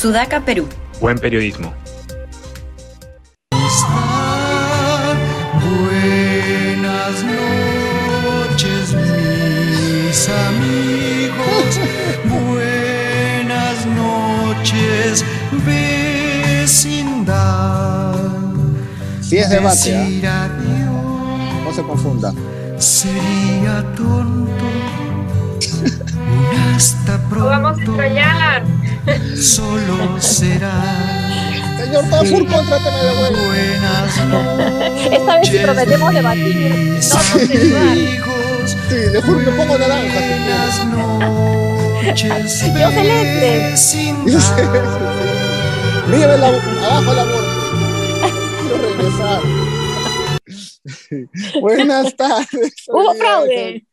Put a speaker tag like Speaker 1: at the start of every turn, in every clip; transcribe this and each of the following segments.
Speaker 1: Sudaca, Perú.
Speaker 2: Buen periodismo.
Speaker 3: Buenas noches, mis amigos. Buenas noches, vecindad.
Speaker 4: Sí es debate,
Speaker 3: adiós
Speaker 4: no se confunda.
Speaker 3: sería tonto. Hasta
Speaker 5: Lo vamos a
Speaker 3: pronto.
Speaker 5: extrañar.
Speaker 3: Solo será.
Speaker 4: Señor Tafur, contráteme de vuelta.
Speaker 3: Buenas noches.
Speaker 6: Esta vez sí prometemos debatir, no
Speaker 3: amigos.
Speaker 4: Sí, le juro que pongo naranja.
Speaker 3: Buenas noches.
Speaker 6: Yo celeste.
Speaker 4: abajo la muerte. Quiero regresar. Buenas tardes.
Speaker 6: Hubo fraude.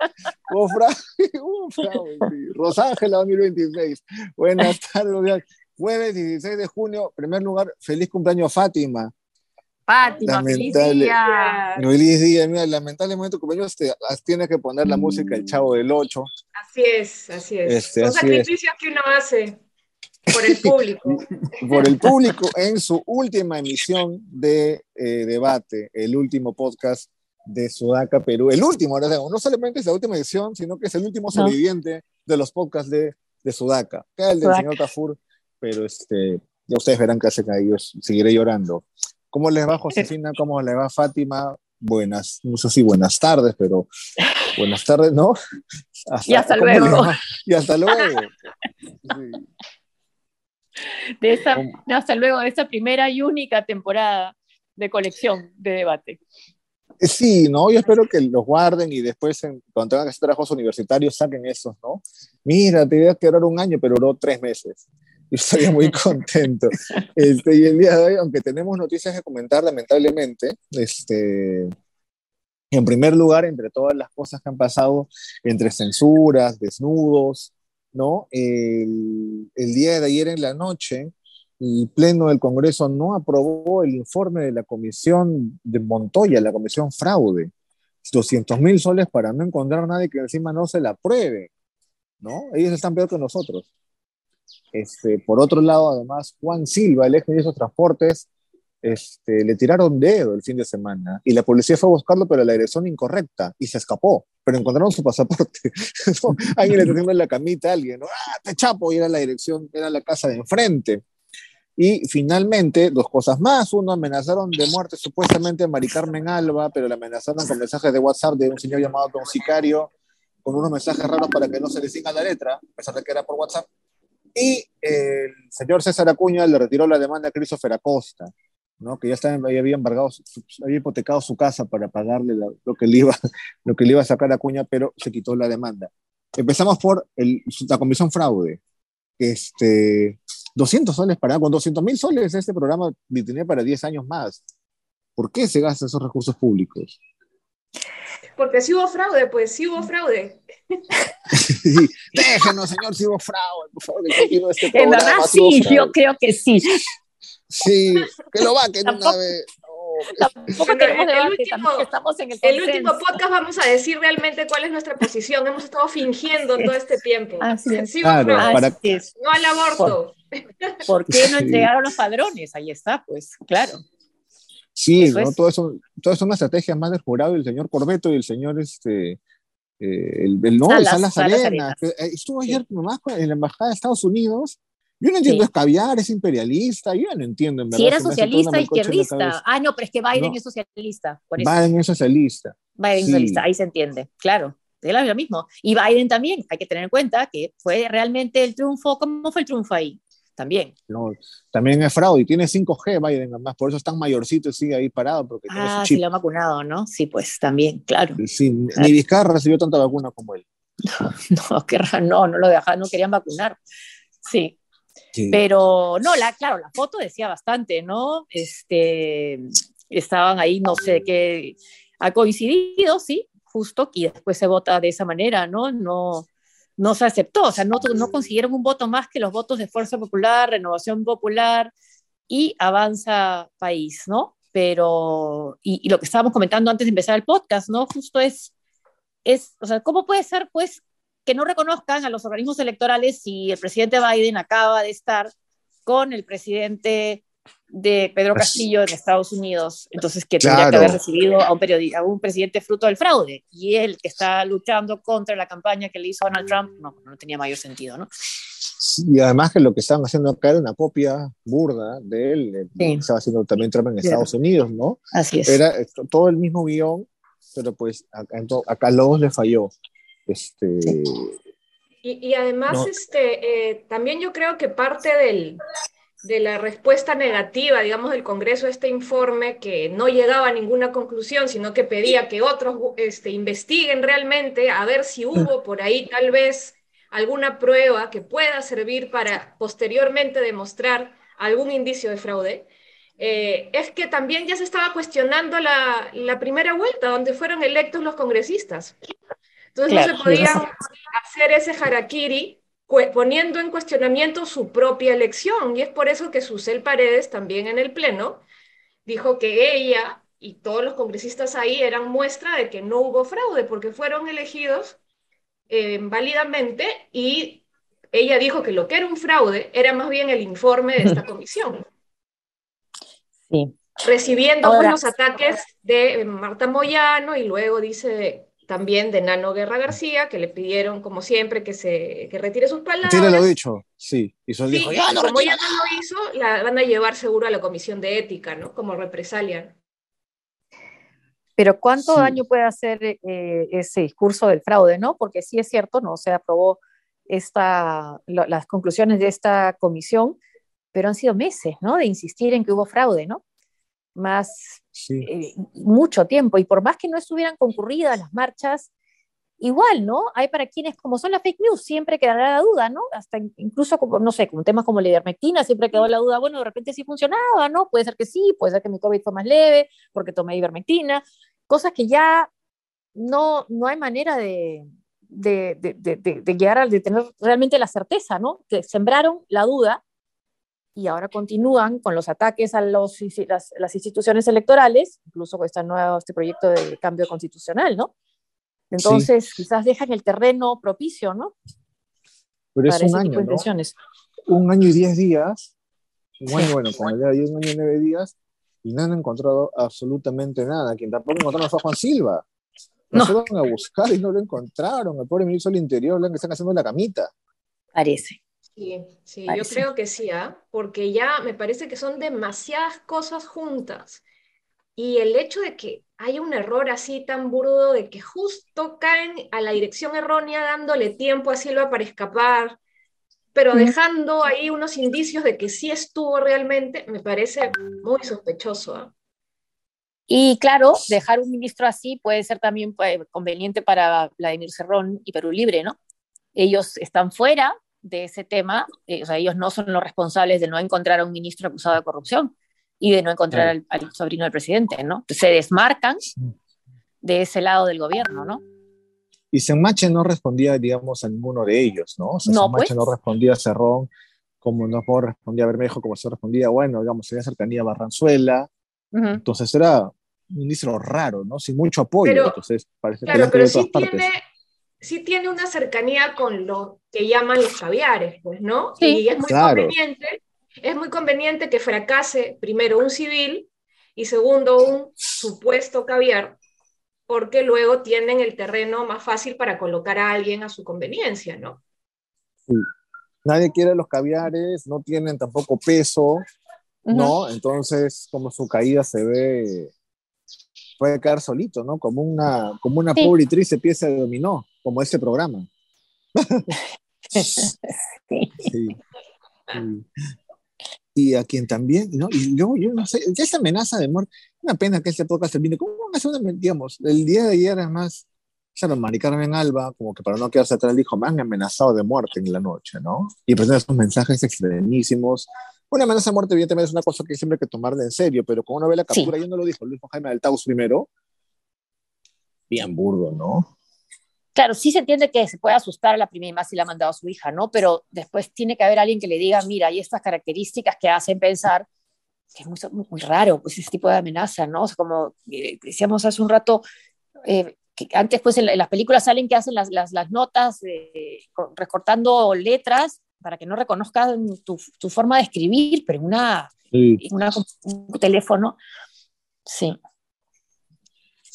Speaker 4: Hubo fraude. Hubo fraude. sí. Rosángela 2026. Buenas tardes. Jueves 16 de junio, primer lugar, feliz cumpleaños Fátima.
Speaker 6: Fátima, feliz
Speaker 4: Lamentable.
Speaker 6: día.
Speaker 4: Feliz día, mira, lamentablemente cumpleaños te, tienes que poner la música El Chavo del 8.
Speaker 5: Así es, así es.
Speaker 4: Este,
Speaker 5: Son
Speaker 4: así
Speaker 5: sacrificios que uno hace por el público.
Speaker 4: por el público en su última emisión de eh, debate, el último podcast de Sudaca, Perú. El último, no solamente es la última edición, sino que es el último
Speaker 6: No.
Speaker 4: sobreviviente de los podcasts de, de Sudaca. Queda el del
Speaker 6: Sudaca.
Speaker 4: señor Tafur, pero este, ya ustedes verán qué hacen ahí, yo seguiré llorando. ¿Cómo les va Josefina? ¿Cómo les va Fátima? Buenas, no sé si buenas tardes, pero buenas tardes, ¿no?
Speaker 6: Y hasta
Speaker 4: ¿cómo les
Speaker 6: luego.
Speaker 4: Y hasta luego. Sí.
Speaker 6: De
Speaker 4: ¿Cómo?
Speaker 6: no, hasta luego de esta primera y única temporada de colección de debate.
Speaker 4: Eh, Sí, ¿no? Yo espero que los guarden y después, en- cuando tengan que hacer trabajos universitarios, saquen esos, ¿no? Mira, te ibas a quedar un año, pero duró tres meses. Yo estaría muy contento. Este, y el día de hoy, aunque tenemos noticias que comentar, lamentablemente, este, en primer lugar, entre todas las cosas que han pasado, entre censuras, desnudos, ¿no? El, el día de ayer en la noche, el Pleno del Congreso no aprobó el informe de la Comisión de Montoya, la Comisión Fraude. 200 mil soles para no encontrar a nadie que encima no se la apruebe, ¿no? Ellos están peor que nosotros. Este, por otro lado, además, Juan Silva, el ex ministro de Transportes, este, le tiraron dedo el fin de semana y la policía fue a buscarlo, pero la dirección incorrecta y se escapó, pero encontraron su pasaporte. Alguien le haciendo en la camita a alguien. ¡ah, te chapo! Y era la dirección, era la casa de enfrente. Y finalmente, dos cosas más. Uno, amenazaron de muerte supuestamente a Mari Carmen Alba, pero la amenazaron con mensajes de WhatsApp de un señor llamado Don Sicario, con unos mensajes raros para que no se le siga la letra, a pesar de que era por WhatsApp. Y el señor César Acuña le retiró la demanda a Christopher Acosta, ¿no? que ya, estaba, ya había, embargado, había hipotecado su casa para pagarle la- lo, que le iba, lo que le iba a sacar a Acuña, pero se quitó la demanda. Empezamos por el- la comisión fraude. Este, 200 soles para, con 200 mil soles este programa tenía para 10 años más. ¿Por qué se gastan esos recursos públicos?
Speaker 5: Porque si hubo fraude, pues sí hubo fraude.
Speaker 4: Sí, Déjenos, señor, si hubo fraude, por favor, que continúe este
Speaker 6: En
Speaker 4: programa.
Speaker 6: verdad,
Speaker 4: si hubo
Speaker 6: sí, yo creo que sí.
Speaker 4: Sí, que lo vaquen una
Speaker 6: Tampoco-
Speaker 4: vez.
Speaker 6: Tampoco
Speaker 5: Bueno,
Speaker 6: queremos
Speaker 5: el
Speaker 6: debate,
Speaker 5: último-
Speaker 6: también estamos en el
Speaker 5: El
Speaker 6: consenso.
Speaker 5: último podcast vamos a decir realmente cuál es nuestra posición. Hemos estado fingiendo todo este tiempo.
Speaker 6: Así es.
Speaker 5: Sí
Speaker 4: Claro, para-.
Speaker 5: No al aborto.
Speaker 6: ¿Por qué no
Speaker 4: Sí.
Speaker 6: entregaron los padrones? Ahí está, pues, claro.
Speaker 4: Sí,
Speaker 6: Eso
Speaker 4: ¿no?
Speaker 6: es.
Speaker 4: Todo eso, todo eso es una estrategia más del jurado, el señor Corbeto y el señor este, eh, el, el no, el
Speaker 6: Salas,
Speaker 4: Salas
Speaker 6: Salas
Speaker 4: Arenas,
Speaker 6: Arenas.
Speaker 4: que, eh, estuvo ayer nomás con- en la embajada de Estados Unidos. Yo no entiendo,
Speaker 6: Sí.
Speaker 4: es caviar, es imperialista, yo no entiendo. En verdad,
Speaker 6: Si era socialista, izquierdista. Ah, no, pero es que Biden
Speaker 4: No.
Speaker 6: es socialista. Por eso.
Speaker 4: Biden es socialista.
Speaker 6: Biden es
Speaker 4: Sí.
Speaker 6: socialista, ahí se entiende, claro. Es lo mismo. Y Biden también, hay que tener en cuenta que fue realmente el triunfo. ¿Cómo fue el triunfo ahí? También.
Speaker 4: No, también es fraude y tiene 5G Biden, además, por eso es tan mayorcito y sigue ahí parado, porque
Speaker 6: Ah, sí, lo han vacunado, ¿no? Sí, pues también, claro.
Speaker 4: Sí, ni Vizcarra recibió tanta vacuna como él.
Speaker 6: No, qué raro, no, no lo dejaron, no querían vacunar. Sí,
Speaker 4: Sí.
Speaker 6: pero no, la, claro, la foto decía bastante, ¿no? Este, estaban ahí, no sé qué, ha coincidido, sí, justo, y después se vota de esa manera, ¿no? No, no se aceptó, o sea, no, no consiguieron un voto más que los votos de Fuerza Popular, Renovación Popular y Avanza País, ¿no? Pero, y, y lo que estábamos comentando antes de empezar el podcast, ¿no? Justo es, es, o sea, ¿cómo puede ser, pues, que no reconozcan a los organismos electorales si el presidente Biden acaba de estar con el presidente de Pedro
Speaker 4: Pues-
Speaker 6: Castillo en Estados Unidos, entonces que tendría que
Speaker 4: Claro.
Speaker 6: haber recibido a un, a un presidente fruto del fraude, y él que está luchando contra la campaña que le hizo Donald Trump, no, no tenía mayor sentido, ¿no?
Speaker 4: Y además que lo que estaban haciendo acá era una copia burda de él,
Speaker 6: Sí.
Speaker 4: que estaba haciendo también Trump en
Speaker 6: Claro.
Speaker 4: Estados Unidos, ¿no?
Speaker 6: Así es.
Speaker 4: Era esto- todo el mismo guion, pero pues acá, acá los le falló. Este,
Speaker 5: Y, y además,
Speaker 4: No.
Speaker 5: este, eh, también yo creo que parte del, de la respuesta negativa, digamos, del Congreso a este informe, que no llegaba a ninguna conclusión, sino que pedía que otros este, investiguen realmente a ver si hubo por ahí tal vez alguna prueba que pueda servir para posteriormente demostrar algún indicio de fraude. eh, es que también ya se estaba cuestionando la, la primera vuelta, donde fueron electos los congresistas. Entonces
Speaker 6: Claro,
Speaker 5: no se podía hacer ese harakiri poniendo en cuestionamiento su propia elección. Y es por eso que Susel Paredes, también en el Pleno, dijo que ella y todos los congresistas ahí eran muestra de que no hubo fraude, porque fueron elegidos eh, válidamente y ella dijo que lo que era un fraude era más bien el informe de esta comisión,
Speaker 6: Sí.
Speaker 5: recibiendo
Speaker 6: Ahora-
Speaker 5: los ataques de eh, Marta Moyano y luego dice también de Nano Guerra García, que le pidieron, como siempre, que, se, que retire sus palabras.
Speaker 4: Tiene lo dicho, sí. Y Sol
Speaker 5: Sí,
Speaker 4: dijo, ya no
Speaker 5: como ella no lo hizo, la van a llevar seguro a la comisión de ética, ¿no? Como represalia.
Speaker 6: Pero ¿cuánto
Speaker 4: Sí.
Speaker 6: daño puede hacer eh, ese discurso del fraude, no? Porque sí es cierto, no se aprobó esta, lo- las conclusiones de esta comisión, pero han sido meses, ¿no? De insistir en que hubo fraude, ¿no? Más
Speaker 4: Sí.
Speaker 6: eh, mucho tiempo y por más que no estuvieran concurridas las marchas, igual, ¿no? Hay para quienes, como son las fake news, siempre quedará la duda, ¿no? Hasta in- incluso, como, no sé, con temas como la ivermectina, siempre quedó la duda, bueno, de repente sí funcionaba, ¿no? Puede ser que sí, puede ser que mi COVID fue más leve porque tomé ivermectina, cosas que ya no, no hay manera de, de, de, de, de- de llegar a de tener realmente la certeza, ¿no? Que sembraron la duda y ahora continúan con los ataques a los, las, las instituciones electorales, incluso con este nuevo este proyecto de cambio constitucional, ¿no? Entonces, quizás dejan el terreno propicio, ¿no?
Speaker 4: Pero es
Speaker 6: Para
Speaker 4: un
Speaker 6: ese
Speaker 4: año, ¿no? Un año y diez días. Un
Speaker 6: Sí.
Speaker 4: año, bueno, como ya diez, un año y nueve días, y no han encontrado absolutamente nada. Quien tampoco encontraron fue Juan Silva.
Speaker 6: No.
Speaker 4: fueron a buscar y no lo encontraron. El pobre ministro del Interior, le están haciendo la camita.
Speaker 6: Parece.
Speaker 5: Sí, sí, yo creo que sí, ¿ah? Porque ya me parece que son demasiadas cosas juntas. Y el hecho de que haya un error así tan burdo, de que justo caen a la dirección errónea dándole tiempo a Silva para escapar, pero dejando ahí unos indicios de que sí estuvo realmente, me parece muy sospechoso. ¿ah?
Speaker 6: Y claro, dejar un ministro así puede ser también pues, conveniente para Vladimir Cerrón y Perú Libre, ¿no? Ellos están fuera de ese tema, eh, o sea, ellos no son los responsables de no encontrar a un ministro acusado de corrupción y de no encontrar al, al sobrino del presidente, ¿no? Se desmarcan de ese lado del gobierno, ¿no?
Speaker 4: Y Senmache no respondía, digamos, a ninguno de ellos, ¿no? O sea,
Speaker 6: No,
Speaker 4: Senmache
Speaker 6: pues.
Speaker 4: no respondía a Cerrón, como no respondía a Bermejo, como se respondía, bueno, digamos, tenía cercanía a Barranzuela.
Speaker 6: Ujú.
Speaker 4: Entonces era un ministro raro, ¿no? Sin mucho apoyo.
Speaker 5: Pero-
Speaker 4: entonces parece que
Speaker 5: Claro, pero sí
Speaker 4: todas
Speaker 5: tiene,
Speaker 4: partes.
Speaker 5: Sí tiene una cercanía con lo que llaman los caviares, pues, ¿no?
Speaker 6: Sí.
Speaker 5: y es muy
Speaker 4: Claro.
Speaker 5: conveniente, es muy conveniente que fracase primero un civil y segundo un supuesto caviar, porque luego tienen el terreno más fácil para colocar a alguien a su conveniencia, ¿no?
Speaker 4: Nadie quiere los caviares, no tienen tampoco peso, ¿no? Entonces, como su caída se ve, puede quedar solito, ¿no? Como una, como una
Speaker 6: Sí.
Speaker 4: pobre y triste pieza de dominó, como este programa.
Speaker 6: Sí.
Speaker 4: Sí. Sí. Y a quien también, ¿no? Y yo, yo no sé, esa amenaza de muerte, una pena que este podcast termine. ¿Cómo van a hacer una, digamos, el día de ayer además, claro, Mari Carmen Alba, como que para no quedarse atrás, dijo, me han amenazado de muerte en la noche, ¿no? Y presenta esos mensajes extremísimos. Una amenaza de muerte, evidentemente, es una cosa que siempre hay que tomarla en serio, pero como uno ve la
Speaker 6: Sí.
Speaker 4: captura, yo no lo dijo Luis Jaime del Taus primero, bien burdo, ¿no?
Speaker 6: Claro, sí se entiende que se puede asustar a la primera y más si la ha mandado a su hija, ¿no? Pero después tiene que haber alguien que le diga, mira, hay estas características que hacen pensar que es muy, muy, raro, pues ese tipo de amenaza, ¿no? O sea, como eh, decíamos hace un rato, eh, que antes pues en, en las películas salen que hacen las, las, las notas eh, recortando letras para que no reconozcan tu, tu forma de escribir, pero una,
Speaker 4: Sí.
Speaker 6: una- un teléfono, sí.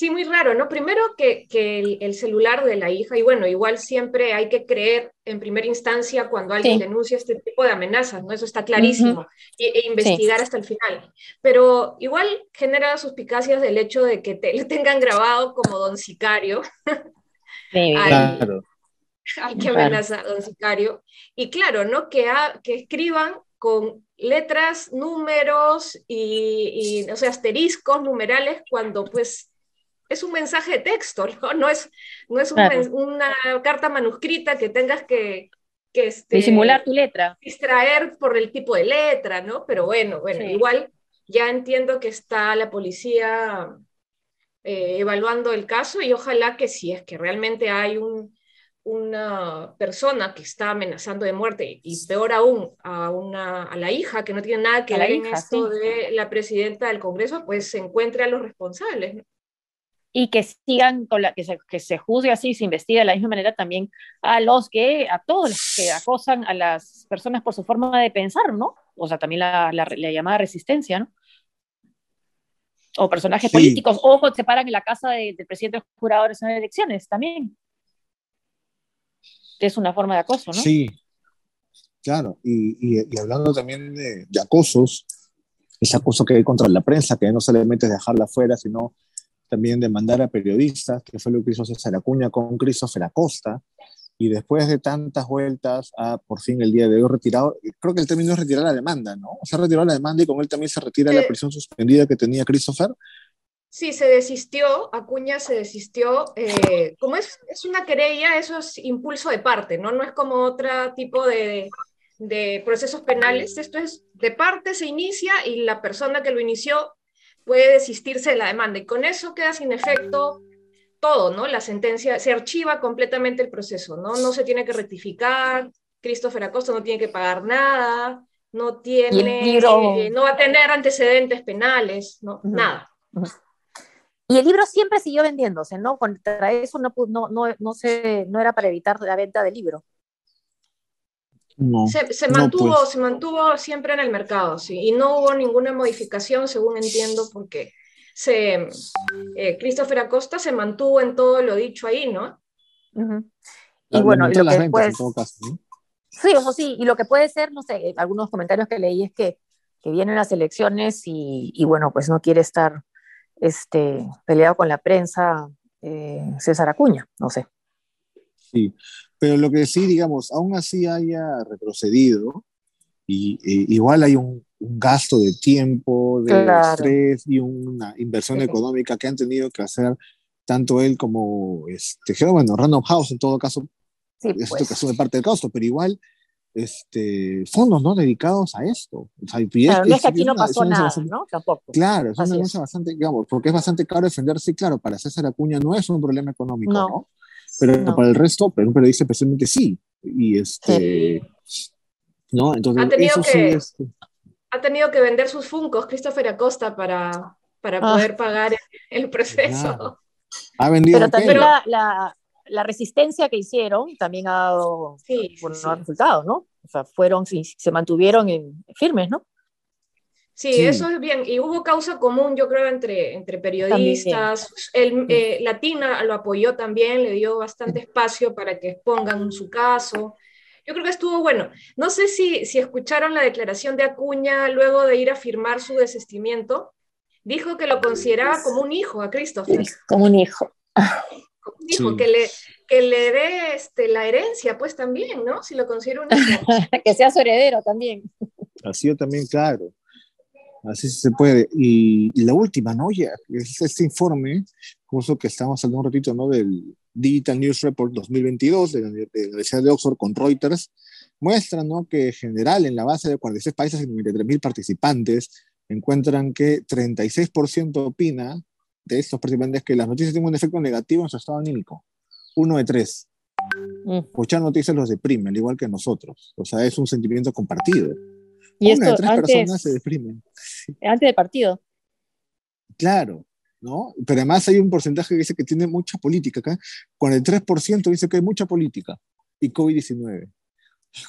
Speaker 5: Sí, muy raro, ¿no? Primero que, que el, el celular de la hija, y bueno, igual siempre hay que creer en primera instancia cuando alguien
Speaker 6: Sí.
Speaker 5: denuncia este tipo de amenazas, ¿no? Eso está clarísimo, y- e, investigar hasta el final. Pero igual genera suspicacias del hecho de que te, le tengan grabado como don sicario,
Speaker 6: Sí,
Speaker 5: Ay.
Speaker 4: Claro.
Speaker 5: al que
Speaker 6: Claro.
Speaker 5: amenaza don sicario, y claro, ¿no? Que, ha- que escriban con letras, números y, y, o sea, asteriscos, numerales, cuando pues es un mensaje de texto, ¿no? No es, no es un
Speaker 6: Claro.
Speaker 5: mens- una carta manuscrita que tengas que, que este,
Speaker 6: Disimular tu letra.
Speaker 5: distraer por el tipo de letra, ¿no? Pero bueno, bueno,
Speaker 6: Sí.
Speaker 5: igual ya entiendo que está la policía eh, evaluando el caso y ojalá que si es que realmente hay un, una persona que está amenazando de muerte y peor aún a, una, a la hija que no tiene nada que ver en esto
Speaker 6: sí.
Speaker 5: de la presidenta del Congreso, pues se encuentre a los responsables. ¿no?
Speaker 6: Y que sigan con la que se, que se juzgue así, se investigue de la misma manera también a los que, a todos los que acosan a las personas por su forma de pensar, ¿no? O sea, también la, la, la llamada resistencia, ¿no? O personajes
Speaker 4: Sí.
Speaker 6: políticos, ojo, se paran en la casa de- del presidente del jurado en las elecciones también. Es una forma de acoso, ¿no?
Speaker 4: Sí, claro. Y, y- y hablando también de, de acosos, ese acoso que hay contra la prensa, que no solamente es dejarla afuera, sino también de mandar a periodistas, que fue lo que hizo César Acuña con Christopher Acosta, y después de tantas vueltas, a por fin el día de hoy retirado, creo que el término es retirar la demanda, ¿no? Se ha retirado la demanda y con él también se retira la
Speaker 5: Sí.
Speaker 4: prisión suspendida que tenía Christopher.
Speaker 5: Sí, se desistió, Acuña se desistió. eh, como es, es una querella, eso es impulso de parte, ¿no? No es como otro tipo de, de procesos penales. Esto es de parte, se inicia y la persona que lo inició puede desistirse de la demanda. Y con eso queda sin efecto todo, ¿no? La sentencia, se archiva completamente el proceso, ¿no? No se tiene que rectificar, Christopher Acosta no tiene que pagar nada, no tiene, eh, no va a tener antecedentes penales, ¿no? Nada.
Speaker 6: Y el libro siempre siguió vendiéndose, ¿no? Contra eso no, no, no, no, se, no era para evitar la venta del libro.
Speaker 4: No.
Speaker 5: Se, se
Speaker 4: No,
Speaker 5: mantuvo,
Speaker 4: pues.
Speaker 5: se mantuvo siempre en el mercado, sí, y no hubo ninguna modificación, según entiendo, porque se, eh, Christopher Acosta se mantuvo en todo lo dicho ahí, ¿no?
Speaker 6: Y bueno, lo que después,
Speaker 4: todo caso, ¿no?
Speaker 6: sí, eso sí, y lo que puede ser, no sé, algunos comentarios que leí es que, que vienen las elecciones y, y bueno, pues no quiere estar este, peleado con la prensa eh, César Acuña, no sé.
Speaker 4: Sí, pero lo que sí, digamos, aún así haya retrocedido, y, y igual hay un, un gasto de tiempo, de
Speaker 6: Claro.
Speaker 4: estrés y una inversión
Speaker 6: Sí.
Speaker 4: económica que han tenido que hacer tanto él como, este, bueno, Random House en todo caso,
Speaker 6: Sí,
Speaker 4: esto
Speaker 6: pues.
Speaker 4: que asume parte del costo, pero igual, este, fondos no dedicados a esto. O sea, y es-
Speaker 6: Claro, no es que aquí no pasó nada,
Speaker 4: bastante-
Speaker 6: ¿no? Tampoco.
Speaker 4: Claro, es una
Speaker 6: Así es.
Speaker 4: denuncia bastante, digamos, porque es bastante caro defenderse, y claro, para César Acuña no es un problema económico,
Speaker 6: No.
Speaker 4: ¿no? Pero
Speaker 6: No.
Speaker 4: para el resto, pero un periodista especialmente sí. Y este, ¿no? Entonces,
Speaker 5: Ha tenido
Speaker 4: eso sí
Speaker 5: que-
Speaker 4: es.
Speaker 5: Ha tenido que vender sus funcos, Christopher Acosta, para, para
Speaker 6: Ah.
Speaker 5: poder pagar el proceso.
Speaker 4: Claro. Ha vendido
Speaker 6: Pero también la, la, la resistencia que hicieron también ha dado
Speaker 5: Sí, sí,
Speaker 6: buenos
Speaker 5: sí.
Speaker 6: resultados, ¿no? O sea, fueron, sí, se mantuvieron en- firmes, ¿no?
Speaker 5: Sí,
Speaker 4: Sí.
Speaker 5: eso es bien. Y hubo causa común, yo creo, entre, entre periodistas. El, eh, Latina lo apoyó también, le dio bastante espacio para que expongan su caso. Yo creo que estuvo bueno. No sé si, si escucharon la declaración de Acuña luego de ir a firmar su desistimiento. Dijo que lo consideraba como un hijo a Christopher.
Speaker 6: Como un hijo.
Speaker 5: Como un hijo,
Speaker 4: Sí.
Speaker 5: que, le, que le dé este, la herencia, pues también, ¿no? Si lo considera un hijo.
Speaker 6: que sea su heredero también.
Speaker 4: Así yo también, claro. Así se puede. Y, y la última, ¿no? Ya, es este informe, justo que estamos hablando un ratito, ¿no? Del Digital News Report 2022 de la, de la Universidad de Oxford con Reuters, muestra, ¿no? Que en general en la base de 46 países y 93 mil participantes encuentran que 36% opina de estos participantes que las noticias tienen un efecto negativo en su estado anímico. Uno de tres.
Speaker 6: Mm.
Speaker 4: Escuchar noticias los deprime, al igual que nosotros. O sea, es un sentimiento compartido.
Speaker 6: Y
Speaker 4: Una de tres personas se deprimen.
Speaker 6: antes del partido.
Speaker 4: Claro, ¿no? Pero además hay un porcentaje que dice que tiene mucha política acá. Con el 3% dice que hay mucha política y COVID-19.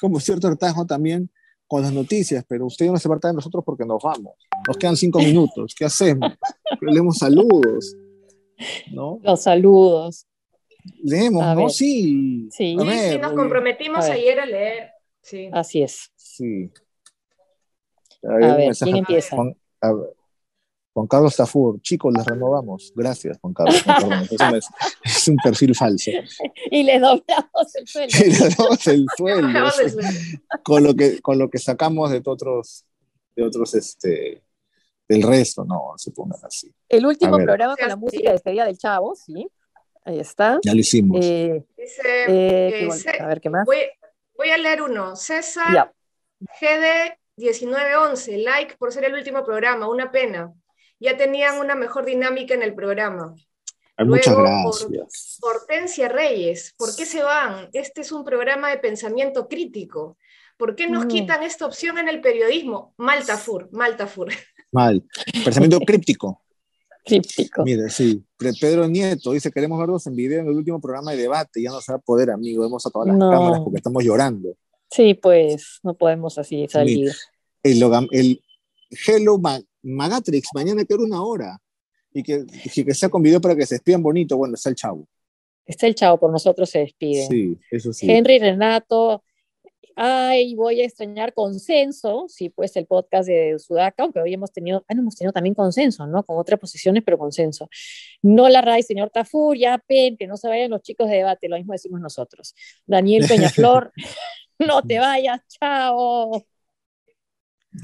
Speaker 4: como cierto hartazgo también con las noticias, pero usted no se aparta de nosotros porque nos vamos. Nos quedan cinco minutos. ¿Qué hacemos? Leemos saludos. ¿No?
Speaker 6: Los saludos.
Speaker 4: Leemos,
Speaker 6: A
Speaker 4: ¿no?
Speaker 6: ver.
Speaker 4: Sí.
Speaker 6: Sí.
Speaker 4: A
Speaker 5: Sí,
Speaker 4: ver,
Speaker 5: sí, nos comprometimos
Speaker 6: A
Speaker 5: ayer a leer. Sí.
Speaker 6: Así es.
Speaker 4: Sí.
Speaker 6: A ver. ¿quién empieza?
Speaker 4: Juan, a ver. Juan Carlos Tafur, chicos, les renovamos. Gracias, Juan Carlos. Perdón, es, es un perfil falso.
Speaker 6: Y le doblamos el sueldo.
Speaker 4: Y le damos el sueldo con lo que con lo que sacamos de otros de otros este del resto, no se pongan así.
Speaker 6: El último programa con la música de despedida del Chavo, sí. Ahí está.
Speaker 4: Ya lo hicimos.
Speaker 6: Eh,
Speaker 5: Dice,
Speaker 6: eh,
Speaker 5: eh,
Speaker 6: a ver qué más.
Speaker 5: voy, voy a leer uno. César
Speaker 6: Ya.
Speaker 5: GD1911, like por ser el último programa, una pena. Ya tenían una mejor dinámica en el programa.
Speaker 4: Ay, muchas
Speaker 5: luego,
Speaker 4: gracias.
Speaker 5: Hortensia Reyes, ¿por qué se van? Este es un programa de pensamiento crítico. ¿Por qué nos
Speaker 6: Mm.
Speaker 5: quitan esta opción en el periodismo? Maltafur, Maltafur.
Speaker 4: Mal. Pensamiento críptico.
Speaker 6: Críptico.
Speaker 4: Mire, sí. Pedro Nieto dice, queremos verlos en video en el último programa de debate. Ya no se va a poder, amigo. Hemos apagado las
Speaker 6: No.
Speaker 4: cámaras porque estamos llorando.
Speaker 6: Sí, pues no podemos así salir.
Speaker 4: El, Hello Ma- Magatrix, mañana que era una hora. Y que, y que sea con video para que se despidan bonito. Bueno, está el chavo.
Speaker 6: Está el Chavo, por nosotros se despide.
Speaker 4: Sí, eso sí.
Speaker 6: Henry Renato, ay, voy a extrañar consenso, sí, pues el podcast de Sudaca, aunque hoy hemos tenido, ah, no, hemos tenido también consenso, ¿no? Con otras posiciones, pero consenso. No la RAI, señor Tafur, ya pen, que no se vayan los chicos de debate, lo mismo decimos nosotros. Daniel Peñaflor, no te vayas, chao.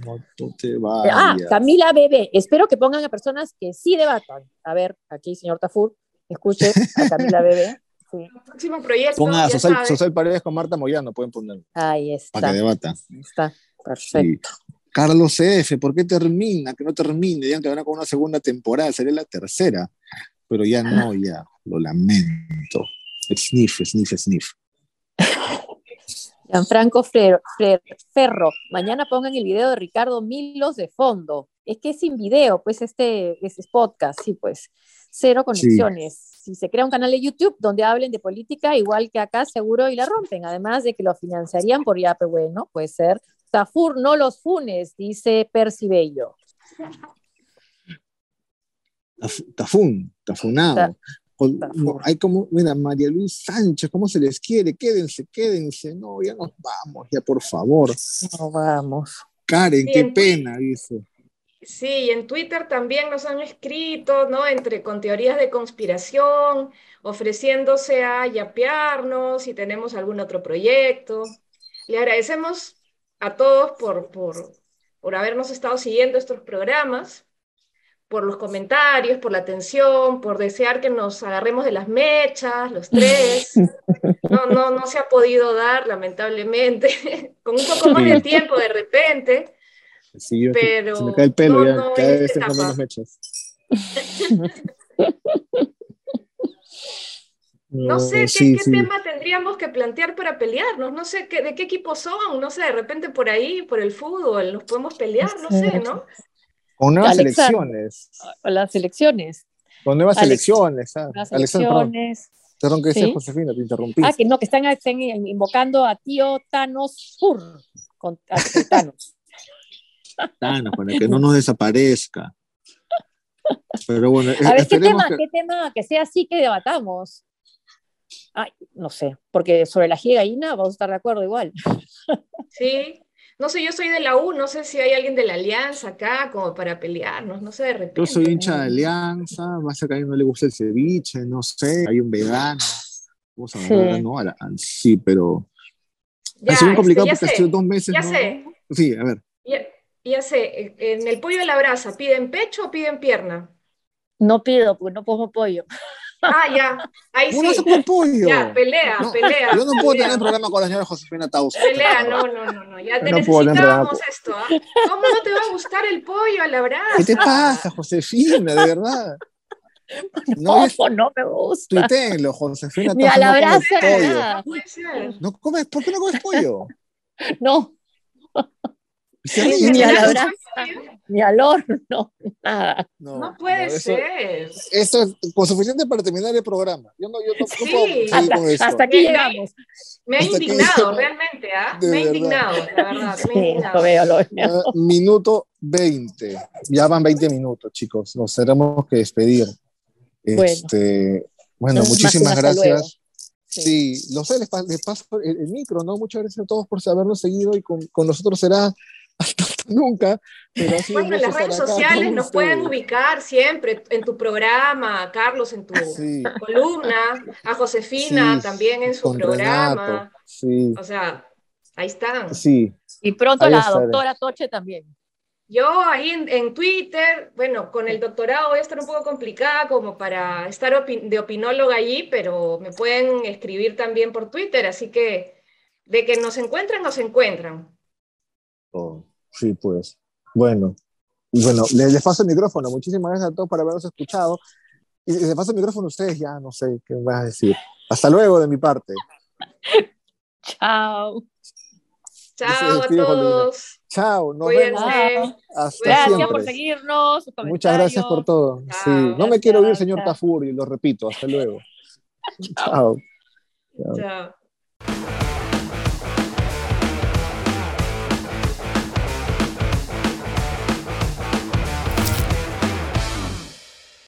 Speaker 4: No, no te
Speaker 6: Ah,
Speaker 4: vayas.
Speaker 6: Camila Bebé, espero que pongan a personas que sí debatan. A ver, aquí, señor Tafur, escuche a Camila Bebé. Sí,
Speaker 5: Próximo proyecto,
Speaker 4: Pongan a
Speaker 5: saben.
Speaker 4: Sosal Paredes con Marta Moyano, pueden poner,
Speaker 6: ahí
Speaker 4: para que
Speaker 6: está, ahí está, perfecto.
Speaker 4: Carlos CF, ¿por qué termina? Que no termine, digan que van a con una segunda temporada, sería la tercera. Pero ya no, ya, lo lamento. Sniff, sniff, sniff.
Speaker 6: Gianfranco Fer- Fer- Ferro, mañana pongan el video de Ricardo Milos de fondo. Es que es sin video, pues este, este es podcast, sí, pues. Cero conexiones. Si se crea un canal de YouTube donde hablen de política, igual que acá, seguro y la rompen. Además de que lo financiarían por Yape, bueno, puede ser. Tafur, no los funes, dice Percy Bello.
Speaker 4: Taf- Tafún, tafunado. No, hay como, mira, María Luis Sánchez, ¿cómo se les quiere? Quédense, quédense. No, ya nos vamos, ya por favor.
Speaker 6: No vamos.
Speaker 4: Karen,
Speaker 5: Sí,
Speaker 4: qué
Speaker 5: en-
Speaker 4: pena, dice.
Speaker 5: Sí, y en Twitter también nos han escrito, ¿no? Entre con teorías de conspiración, ofreciéndose a yapearnos si tenemos algún otro proyecto. Le agradecemos a todos por, por, por habernos estado siguiendo estos programas, por los comentarios, por la atención, por desear que nos agarremos de las mechas, los tres. No, no, no se ha podido dar, lamentablemente, con un poco más de tiempo de repente.
Speaker 4: Sí, yo-
Speaker 5: Pero
Speaker 4: se me cae el pelo,
Speaker 5: no,
Speaker 4: ya
Speaker 5: no,
Speaker 4: cada vez
Speaker 5: etapa.
Speaker 4: menos mechas.
Speaker 5: No sé qué,
Speaker 4: sí,
Speaker 5: qué tema tendríamos que plantear para pelearnos, no sé qué, de qué equipo son, no sé, de repente por ahí, por el fútbol, nos podemos pelear, no sé, ¿no?
Speaker 4: Con nuevas elecciones.
Speaker 6: Las elecciones.
Speaker 4: Con nuevas
Speaker 6: Alex-
Speaker 4: elecciones. ah.
Speaker 6: Las
Speaker 4: Alexander, perdón,
Speaker 6: elecciones.
Speaker 4: perdón que
Speaker 6: Sí.
Speaker 4: Josefina, te interrumpí.
Speaker 6: Ah, que no, que están, están invocando a tío Thanos Fur. Con, a Thanos.
Speaker 4: Thanos, para que no nos desaparezca. Pero bueno,
Speaker 6: A ver, ¿qué tema,
Speaker 4: que-
Speaker 6: qué tema que sea así que debatamos? Ay, no sé, porque sobre la giga gallina vamos a estar de acuerdo igual.
Speaker 5: Sí, no sé, yo soy de la U, no sé si hay alguien de la Alianza acá como para pelearnos, no sé, de repente.
Speaker 4: Yo soy hincha de Alianza, va a ser que a alguien no le gusta el ceviche, no sé, hay un vegano. Vamos a
Speaker 6: Sí.
Speaker 4: ver, ¿no? A la- a- sí, pero
Speaker 5: Ya,
Speaker 4: ha sido muy complicado
Speaker 5: este, ya
Speaker 4: porque ha
Speaker 5: sé,
Speaker 4: sido dos meses.
Speaker 5: ya
Speaker 4: ¿no?
Speaker 5: sé.
Speaker 4: Sí, a ver.
Speaker 5: Ya, ya sé, en el pollo de la brasa, ¿piden pecho o piden pierna?
Speaker 6: No pido, porque no pongo pollo.
Speaker 5: Ah, ya, ahí
Speaker 4: ¿Cómo no
Speaker 5: sí.
Speaker 4: se come pollo?
Speaker 5: Ya, pelea,
Speaker 4: No,
Speaker 5: pelea.
Speaker 4: Yo no puedo
Speaker 5: pelea.
Speaker 4: tener programa con la señora Josefina Taus.
Speaker 5: Pelea, no, no, no, no, ya te
Speaker 4: No
Speaker 5: necesitábamos esto, ¿ah? ¿Cómo no te va a gustar el pollo a la brasa?
Speaker 4: ¿Qué te pasa, Josefina? De verdad. No,
Speaker 6: No,
Speaker 4: es-
Speaker 6: no me gusta.
Speaker 4: tuiteenlo, Josefina
Speaker 6: Ni a
Speaker 4: Taus
Speaker 6: la brasa,
Speaker 4: pollo.
Speaker 5: No puede ser.
Speaker 4: No comes, ¿Por qué no comes pollo?
Speaker 6: No. Ni a la
Speaker 5: Claro.
Speaker 6: brasa, ni al horno, nada.
Speaker 5: No puede
Speaker 4: eso-
Speaker 5: ser.
Speaker 4: Esto es con suficiente para terminar el programa. Yo no, yo no, no
Speaker 5: Sí.
Speaker 4: puedo
Speaker 6: Hasta,
Speaker 4: con esto.
Speaker 6: hasta aquí
Speaker 5: Me-
Speaker 6: llegamos.
Speaker 5: Me ha indignado, realmente, ¿ah? Me ha indignado, la verdad. Me ha
Speaker 6: Sí,
Speaker 5: indignado.
Speaker 6: lo veo, lo veo.
Speaker 4: Ah, minuto 20. Ya van 20 minutos, chicos. Nos tenemos que despedir.
Speaker 6: Bueno.
Speaker 4: Este, bueno, muchísimas gracias. Sí, lo sé, les, pa- les paso el, el micro, ¿no? Muchas gracias a todos por habernos seguido y con, con nosotros será hasta nunca. Pero un
Speaker 5: Bueno, en las redes sociales nos pueden
Speaker 4: ustedes.
Speaker 5: ubicar siempre en tu programa, Carlos, en tu
Speaker 4: Sí,
Speaker 5: columna, a Josefina
Speaker 4: Sí,
Speaker 5: también en su programa.
Speaker 4: Renato. Sí,
Speaker 5: O sea, ahí están.
Speaker 4: sí.
Speaker 6: Y pronto
Speaker 4: Ahí
Speaker 6: la
Speaker 4: estaré.
Speaker 6: doctora Toche también.
Speaker 5: Yo ahí en, en Twitter, bueno, con el doctorado voy a estar un poco complicada como para estar opi- de opinóloga allí, pero me pueden escribir también por Twitter, así que de que nos encuentran, nos encuentran.
Speaker 4: Oh, sí, pues. Bueno, y bueno, les, les paso el micrófono. Muchísimas gracias a todos por habernos escuchado. Y les paso el micrófono a ustedes, ya no sé qué a decir. Hasta luego de mi parte.
Speaker 6: Chao.
Speaker 5: Chao a todos.
Speaker 4: Chao, nos
Speaker 5: Cuídense.
Speaker 4: vemos.
Speaker 6: Chao.
Speaker 4: Hasta
Speaker 6: Gracias
Speaker 4: siempre.
Speaker 6: por seguirnos.
Speaker 4: Muchas gracias por todo.
Speaker 5: Chao.
Speaker 4: Sí, no me quiero ir, señor. Tafuri, lo repito. Hasta luego. Chao. Chao.
Speaker 5: Chao.